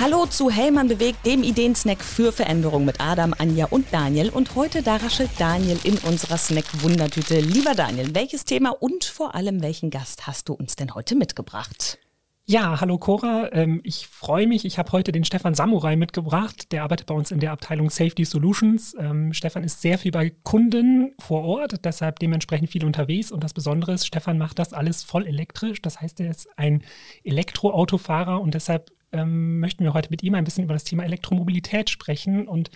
Hallo zu Hellmann bewegt, dem Ideensnack für Veränderung mit Adam, Anja und Daniel. Und heute da raschelt Daniel in unserer Snack-Wundertüte. Lieber Daniel, welches Thema und vor allem welchen Gast hast du uns denn heute mitgebracht? Ja, hallo Cora. Ähm, ich freue mich. Ich habe heute den Stefan Samurai mitgebracht. Der arbeitet bei uns in der Abteilung Safety Solutions. Ähm, Stefan ist sehr viel bei Kunden vor Ort, deshalb dementsprechend viel unterwegs. Und das Besondere ist, Stefan macht das alles voll elektrisch. Das heißt, er ist ein Elektroautofahrer und deshalb ähm, möchten wir heute mit ihm ein bisschen über das Thema Elektromobilität sprechen und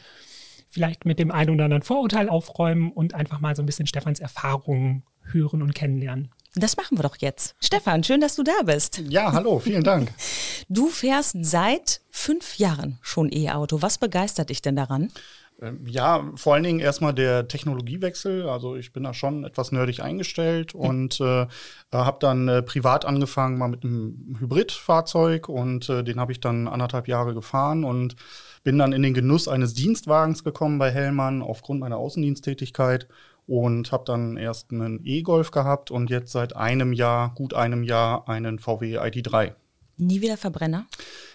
vielleicht mit dem einen oder anderen Vorurteil aufräumen und einfach mal so ein bisschen Stefans Erfahrungen hören und kennenlernen. Das machen wir doch jetzt. Stefan, schön, dass du da bist. Ja, hallo, vielen Dank. Du fährst seit fünf Jahren schon E-Auto. Was begeistert dich denn daran? Ähm, ja, vor allen Dingen erstmal der Technologiewechsel. Also ich bin da schon etwas nerdig eingestellt und äh, habe dann äh, privat angefangen mal mit einem Hybridfahrzeug und äh, den habe ich dann anderthalb Jahre gefahren und bin dann in den Genuss eines Dienstwagens gekommen bei Hellmann aufgrund meiner Außendiensttätigkeit und habe dann erst einen E-Golf gehabt und jetzt seit einem Jahr, gut einem Jahr, einen VW ID3. Nie wieder Verbrenner?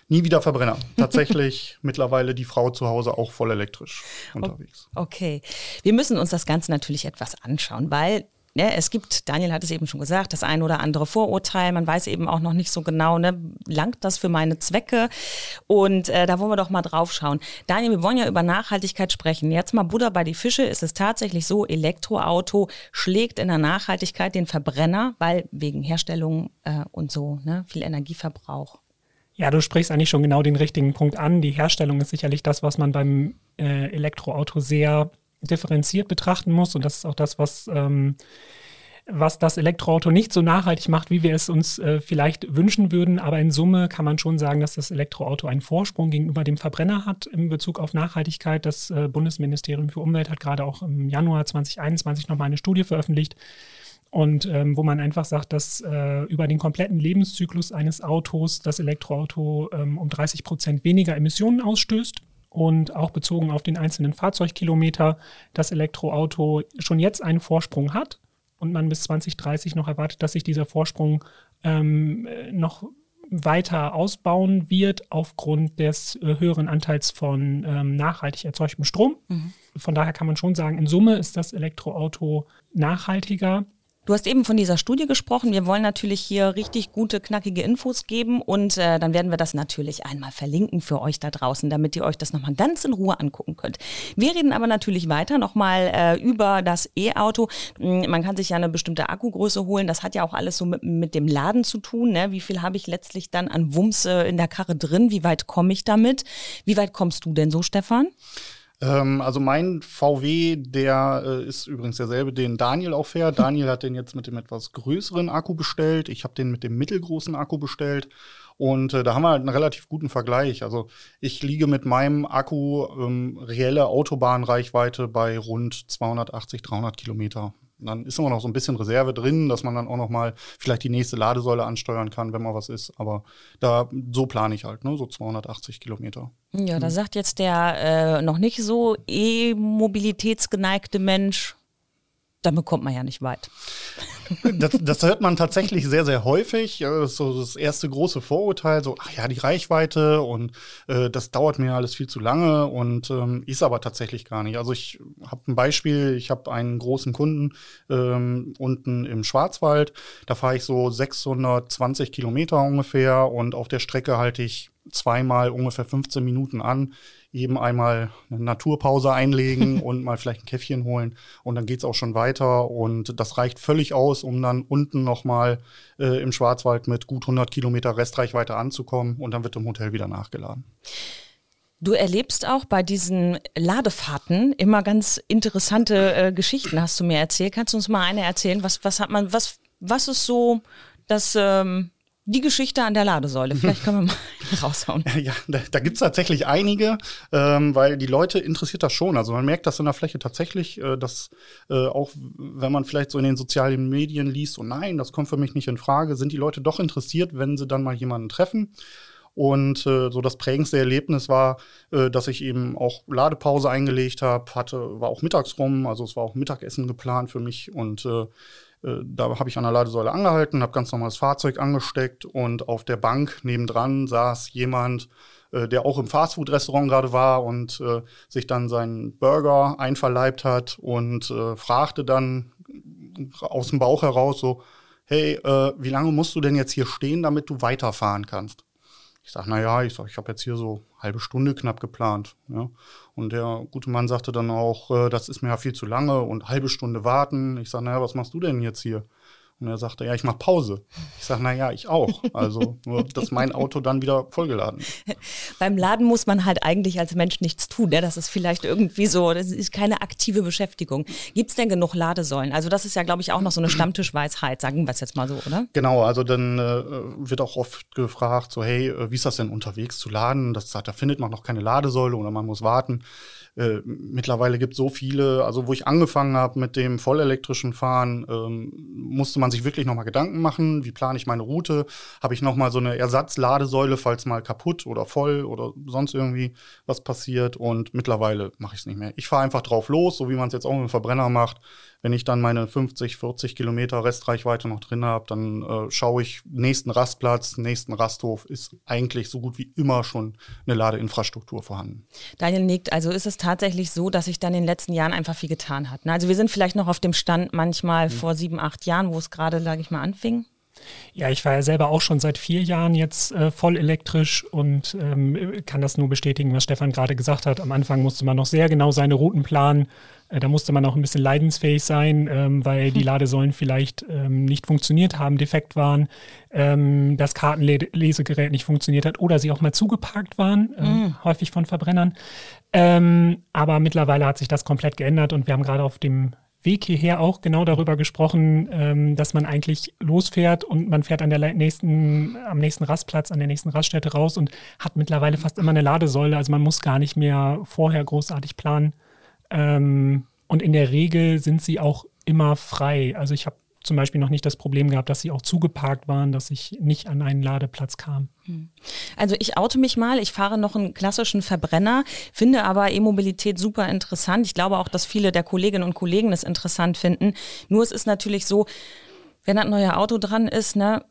Nie wieder Verbrenner. Tatsächlich mittlerweile die Frau zu Hause auch voll elektrisch unterwegs. Okay. Wir müssen uns das Ganze natürlich etwas anschauen, weil Ne, es gibt, Daniel hat es eben schon gesagt, das ein oder andere Vorurteil. Man weiß eben auch noch nicht so genau, ne, langt das für meine Zwecke? Und äh, da wollen wir doch mal drauf schauen. Daniel, wir wollen ja über Nachhaltigkeit sprechen. Jetzt mal Buddha bei die Fische. Ist es tatsächlich so, Elektroauto schlägt in der Nachhaltigkeit den Verbrenner, weil wegen Herstellung äh, und so ne, viel Energieverbrauch? Ja, du sprichst eigentlich schon genau den richtigen Punkt an. Die Herstellung ist sicherlich das, was man beim äh, Elektroauto sehr differenziert betrachten muss. Und das ist auch das, was, ähm, was das Elektroauto nicht so nachhaltig macht, wie wir es uns äh, vielleicht wünschen würden. Aber in Summe kann man schon sagen, dass das Elektroauto einen Vorsprung gegenüber dem Verbrenner hat in Bezug auf Nachhaltigkeit. Das äh, Bundesministerium für Umwelt hat gerade auch im Januar 2021 nochmal eine Studie veröffentlicht. Und ähm, wo man einfach sagt, dass äh, über den kompletten Lebenszyklus eines Autos das Elektroauto ähm, um 30 Prozent weniger Emissionen ausstößt und auch bezogen auf den einzelnen Fahrzeugkilometer das Elektroauto schon jetzt einen Vorsprung hat und man bis 2030 noch erwartet, dass sich dieser Vorsprung ähm, noch weiter ausbauen wird aufgrund des äh, höheren Anteils von ähm, nachhaltig erzeugtem Strom. Mhm. Von daher kann man schon sagen, in Summe ist das Elektroauto nachhaltiger Du hast eben von dieser Studie gesprochen. Wir wollen natürlich hier richtig gute, knackige Infos geben und äh, dann werden wir das natürlich einmal verlinken für euch da draußen, damit ihr euch das nochmal ganz in Ruhe angucken könnt. Wir reden aber natürlich weiter nochmal äh, über das E-Auto. Hm, man kann sich ja eine bestimmte Akkugröße holen. Das hat ja auch alles so mit, mit dem Laden zu tun. Ne? Wie viel habe ich letztlich dann an Wumms äh, in der Karre drin? Wie weit komme ich damit? Wie weit kommst du denn so, Stefan? Ähm, also mein VW, der äh, ist übrigens derselbe, den Daniel auch fährt. Daniel hat den jetzt mit dem etwas größeren Akku bestellt. Ich habe den mit dem mittelgroßen Akku bestellt. Und äh, da haben wir halt einen relativ guten Vergleich. Also ich liege mit meinem Akku ähm, reelle Autobahnreichweite bei rund 280, 300 Kilometer. Dann ist immer noch so ein bisschen Reserve drin, dass man dann auch noch mal vielleicht die nächste Ladesäule ansteuern kann, wenn mal was ist. Aber da so plane ich halt, ne, so 280 Kilometer. Ja, da hm. sagt jetzt der äh, noch nicht so e-mobilitätsgeneigte Mensch, damit kommt man ja nicht weit. Das, das, hört man tatsächlich sehr, sehr häufig. Das ist so das erste große Vorurteil, so, ach ja, die Reichweite und äh, das dauert mir alles viel zu lange und ähm, ist aber tatsächlich gar nicht. Also ich habe ein Beispiel, ich habe einen großen Kunden ähm, unten im Schwarzwald, da fahre ich so 620 Kilometer ungefähr und auf der Strecke halte ich zweimal ungefähr 15 Minuten an eben einmal eine Naturpause einlegen und mal vielleicht ein Käffchen holen und dann geht's auch schon weiter und das reicht völlig aus, um dann unten nochmal äh, im Schwarzwald mit gut 100 Kilometer Restreichweite anzukommen und dann wird im Hotel wieder nachgeladen. Du erlebst auch bei diesen Ladefahrten immer ganz interessante äh, Geschichten, hast du mir erzählt. Kannst du uns mal eine erzählen? Was, was hat man, was, was ist so das ähm, die Geschichte an der Ladesäule. Vielleicht können wir mal raushauen. Ja, da, da gibt es tatsächlich einige, ähm, weil die Leute interessiert das schon. Also man merkt das in der Fläche tatsächlich, äh, dass äh, auch wenn man vielleicht so in den sozialen Medien liest, und nein, das kommt für mich nicht in Frage, sind die Leute doch interessiert, wenn sie dann mal jemanden treffen. Und äh, so das prägendste Erlebnis war, äh, dass ich eben auch Ladepause eingelegt habe, hatte, war auch mittags rum, also es war auch Mittagessen geplant für mich und äh, da habe ich an der Ladesäule angehalten, habe ganz normal das Fahrzeug angesteckt und auf der Bank nebendran saß jemand, äh, der auch im Fastfood-Restaurant gerade war und äh, sich dann seinen Burger einverleibt hat und äh, fragte dann aus dem Bauch heraus so, hey, äh, wie lange musst du denn jetzt hier stehen, damit du weiterfahren kannst? Ich sage, naja, ich sag, ich habe jetzt hier so halbe Stunde knapp geplant. Ja. Und der gute Mann sagte dann auch, äh, das ist mir ja viel zu lange und halbe Stunde warten. Ich sage, naja, was machst du denn jetzt hier? Und er sagte, ja, ich mache Pause. Ich sage, na ja, ich auch. Also nur, dass mein Auto dann wieder vollgeladen ist. Beim Laden muss man halt eigentlich als Mensch nichts tun. Ne? Das ist vielleicht irgendwie so, das ist keine aktive Beschäftigung. Gibt es denn genug Ladesäulen? Also das ist ja, glaube ich, auch noch so eine Stammtischweisheit, sagen wir es jetzt mal so, oder? Genau, also dann äh, wird auch oft gefragt, so hey, äh, wie ist das denn unterwegs zu laden? Das, da findet man noch keine Ladesäule oder man muss warten. Äh, mittlerweile gibt es so viele, also wo ich angefangen habe mit dem vollelektrischen Fahren, ähm, musste man sich wirklich nochmal Gedanken machen, wie plane ich meine Route, habe ich nochmal so eine Ersatzladesäule, falls mal kaputt oder voll oder sonst irgendwie was passiert und mittlerweile mache ich es nicht mehr. Ich fahre einfach drauf los, so wie man es jetzt auch mit dem Verbrenner macht. Wenn ich dann meine 50, 40 Kilometer Restreichweite noch drin habe, dann äh, schaue ich nächsten Rastplatz, nächsten Rasthof, ist eigentlich so gut wie immer schon eine Ladeinfrastruktur vorhanden. Daniel nickt, also ist es tatsächlich so, dass sich dann in den letzten Jahren einfach viel getan hat. Ne? Also wir sind vielleicht noch auf dem Stand manchmal mhm. vor sieben, acht Jahren, wo es gerade, sage ich mal, anfing. Ja, ich war ja selber auch schon seit vier Jahren jetzt äh, voll elektrisch und ähm, kann das nur bestätigen, was Stefan gerade gesagt hat. Am Anfang musste man noch sehr genau seine Routen planen. Äh, da musste man auch ein bisschen leidensfähig sein, ähm, weil die. Ladesäulen vielleicht ähm, nicht funktioniert haben, defekt waren, ähm, das Kartenlesegerät nicht funktioniert hat oder sie auch mal zugeparkt waren, mhm. häufig von Verbrennern. Ähm, aber mittlerweile hat sich das komplett geändert und wir haben gerade auf dem Weg hierher auch genau darüber gesprochen, ähm, dass man eigentlich losfährt und man fährt an der nächsten, am nächsten Rastplatz, an der nächsten Raststätte raus und hat mittlerweile fast immer eine Ladesäule. Also man muss gar nicht mehr vorher großartig planen. Ähm, und in der Regel sind sie auch immer frei. Also ich habe zum Beispiel noch nicht das Problem gehabt, dass sie auch zugeparkt waren, dass ich nicht an einen Ladeplatz kam. Hm. Also ich oute mich mal, ich fahre noch einen klassischen Verbrenner, finde aber E-Mobilität super interessant. Ich glaube auch, dass viele der Kolleginnen und Kollegen es interessant finden. Nur es ist natürlich so, wenn ein neues Auto dran ist, ne,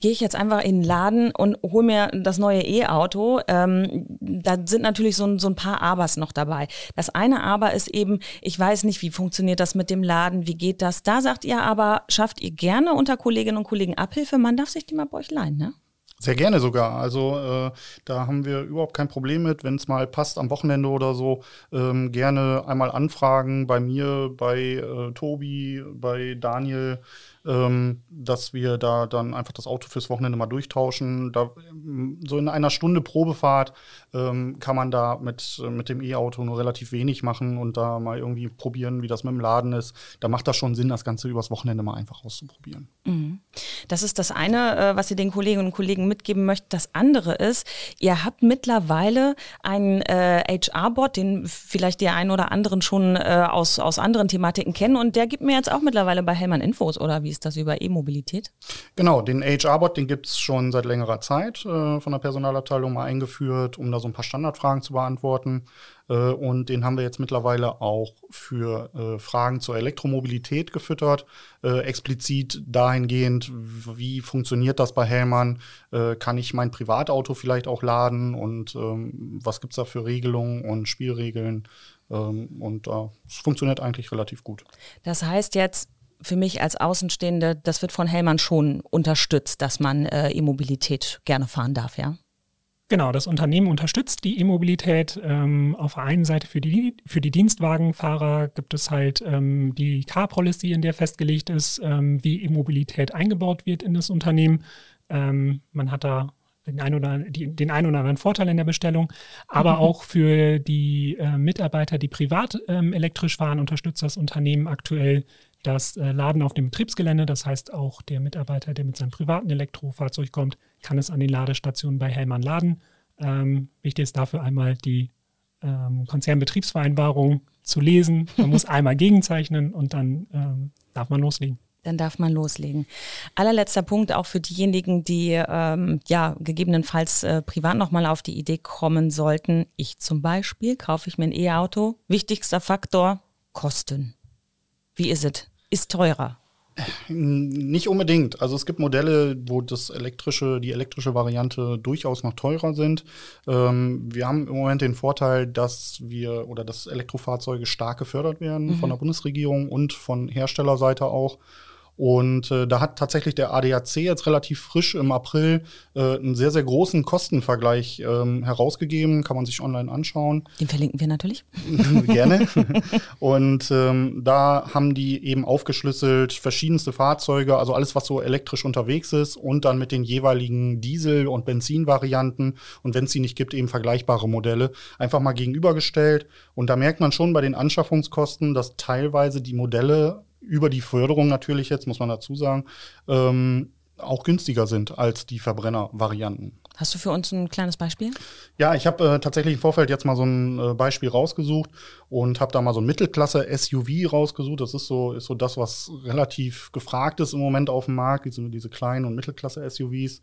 gehe ich jetzt einfach in den Laden und hole mir das neue E-Auto. Ähm, da sind natürlich so, so ein paar Abers noch dabei. Das eine Aber ist eben, ich weiß nicht, wie funktioniert das mit dem Laden, wie geht das? Da sagt ihr aber, schafft ihr gerne unter Kolleginnen und Kollegen Abhilfe. Man darf sich die mal bei euch leihen, ne? Sehr gerne sogar. Also äh, da haben wir überhaupt kein Problem mit, wenn es mal passt am Wochenende oder so. Ähm, gerne einmal anfragen bei mir, bei äh, Tobi, bei Daniel ähm, dass wir da dann einfach das Auto fürs Wochenende mal durchtauschen. Da, so in einer Stunde Probefahrt ähm, kann man da mit, mit dem E-Auto nur relativ wenig machen und da mal irgendwie probieren, wie das mit dem Laden ist. Da macht das schon Sinn, das Ganze übers Wochenende mal einfach auszuprobieren. Mhm. Das ist das eine, äh, was ihr den Kolleginnen und Kollegen mitgeben möchtet. Das andere ist, ihr habt mittlerweile einen äh, HR-Bot, den vielleicht die einen oder anderen schon äh, aus, aus anderen Thematiken kennen und der gibt mir jetzt auch mittlerweile bei Hellmann Infos, oder wie ist das über E-Mobilität? Genau, den HR-Bot, den gibt es schon seit längerer Zeit äh, von der Personalabteilung mal eingeführt, um da so ein paar Standardfragen zu beantworten. Äh, und den haben wir jetzt mittlerweile auch für äh, Fragen zur Elektromobilität gefüttert. Äh, explizit dahingehend, wie funktioniert das bei Hellmann? Äh, kann ich mein Privatauto vielleicht auch laden? Und ähm, was gibt es da für Regelungen und Spielregeln? Ähm, und es funktioniert eigentlich relativ gut. Das heißt jetzt, für mich als Außenstehende, das wird von Hellmann schon unterstützt, dass man äh, E-Mobilität gerne fahren darf, ja? Genau, das Unternehmen unterstützt die E-Mobilität. Ähm, auf der einen Seite für die, für die Dienstwagenfahrer gibt es halt ähm, die Car-Policy, in der festgelegt ist, ähm, wie E-Mobilität eingebaut wird in das Unternehmen. Ähm, man hat da den einen oder, die, den einen oder anderen Vorteil in der Bestellung, aber mhm. auch für die äh, Mitarbeiter, die privat ähm, elektrisch fahren, unterstützt das Unternehmen aktuell das äh, Laden auf dem Betriebsgelände. Das heißt, auch der Mitarbeiter, der mit seinem privaten Elektrofahrzeug kommt, kann es an den Ladestationen bei Hellmann laden. Ähm, wichtig ist dafür einmal die ähm, Konzernbetriebsvereinbarung zu lesen. Man muss einmal gegenzeichnen und dann ähm, darf man loslegen dann darf man loslegen. Allerletzter Punkt auch für diejenigen, die ähm, ja gegebenenfalls äh, privat nochmal auf die Idee kommen sollten. Ich zum Beispiel kaufe ich mir ein E-Auto. Wichtigster Faktor, Kosten. Wie ist es? Ist teurer. Nicht unbedingt. Also es gibt Modelle, wo das elektrische, die elektrische Variante durchaus noch teurer sind. Ähm, wir haben im Moment den Vorteil, dass wir oder dass Elektrofahrzeuge stark gefördert werden mhm. von der Bundesregierung und von Herstellerseite auch. Und äh, da hat tatsächlich der ADAC jetzt relativ frisch im April äh, einen sehr, sehr großen Kostenvergleich ähm, herausgegeben. Kann man sich online anschauen. Den verlinken wir natürlich. Gerne. Und ähm, da haben die eben aufgeschlüsselt verschiedenste Fahrzeuge, also alles, was so elektrisch unterwegs ist und dann mit den jeweiligen Diesel- und Benzinvarianten und wenn es sie nicht gibt, eben vergleichbare Modelle, einfach mal gegenübergestellt. Und da merkt man schon bei den Anschaffungskosten, dass teilweise die Modelle über die Förderung natürlich jetzt, muss man dazu sagen, ähm, auch günstiger sind als die Verbrenner-Varianten. Hast du für uns ein kleines Beispiel? Ja, ich habe äh, tatsächlich im Vorfeld jetzt mal so ein äh, Beispiel rausgesucht und habe da mal so ein Mittelklasse-SUV rausgesucht. Das ist so, ist so das, was relativ gefragt ist im Moment auf dem Markt, diese, diese kleinen und Mittelklasse-SUVs.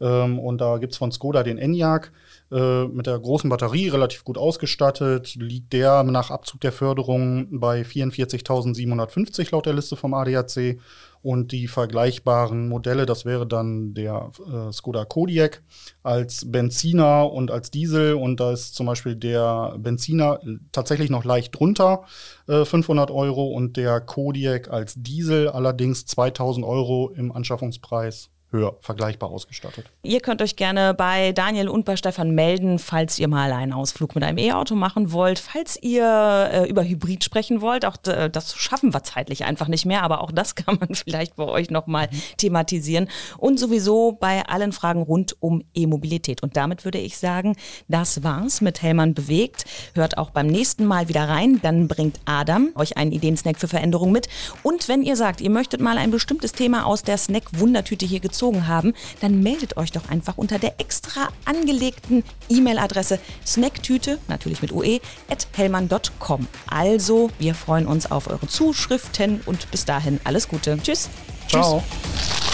Ähm, und da gibt es von Skoda den Enyaq äh, mit der großen Batterie, relativ gut ausgestattet. Liegt der nach Abzug der Förderung bei 44.750 laut der Liste vom ADAC. Und die vergleichbaren Modelle, das wäre dann der äh, Skoda Kodiaq als Benziner und als Diesel. Und da ist zum Beispiel der Benziner tatsächlich noch leicht drunter, äh, 500 Euro, und der Kodiaq als Diesel allerdings 2000 Euro im Anschaffungspreis höher vergleichbar ausgestattet. Ihr könnt euch gerne bei Daniel und bei Stefan melden, falls ihr mal einen Ausflug mit einem E-Auto machen wollt, falls ihr äh, über Hybrid sprechen wollt. Auch das schaffen wir zeitlich einfach nicht mehr, aber auch das kann man vielleicht bei euch nochmal thematisieren. Und sowieso bei allen Fragen rund um E-Mobilität. Und damit würde ich sagen, das war's mit Hellmann bewegt. Hört auch beim nächsten Mal wieder rein, dann bringt Adam euch einen Ideensnack für Veränderung mit. Und wenn ihr sagt, ihr möchtet mal ein bestimmtes Thema aus der Snack-Wundertüte hier gezogen gezogen haben, dann meldet euch doch einfach unter der extra angelegten E-Mail-Adresse snacktüte, natürlich mit ue, at hellmann.com. Also, wir freuen uns auf eure Zuschriften und bis dahin alles Gute. Tschüss. Ciao. Tschüss.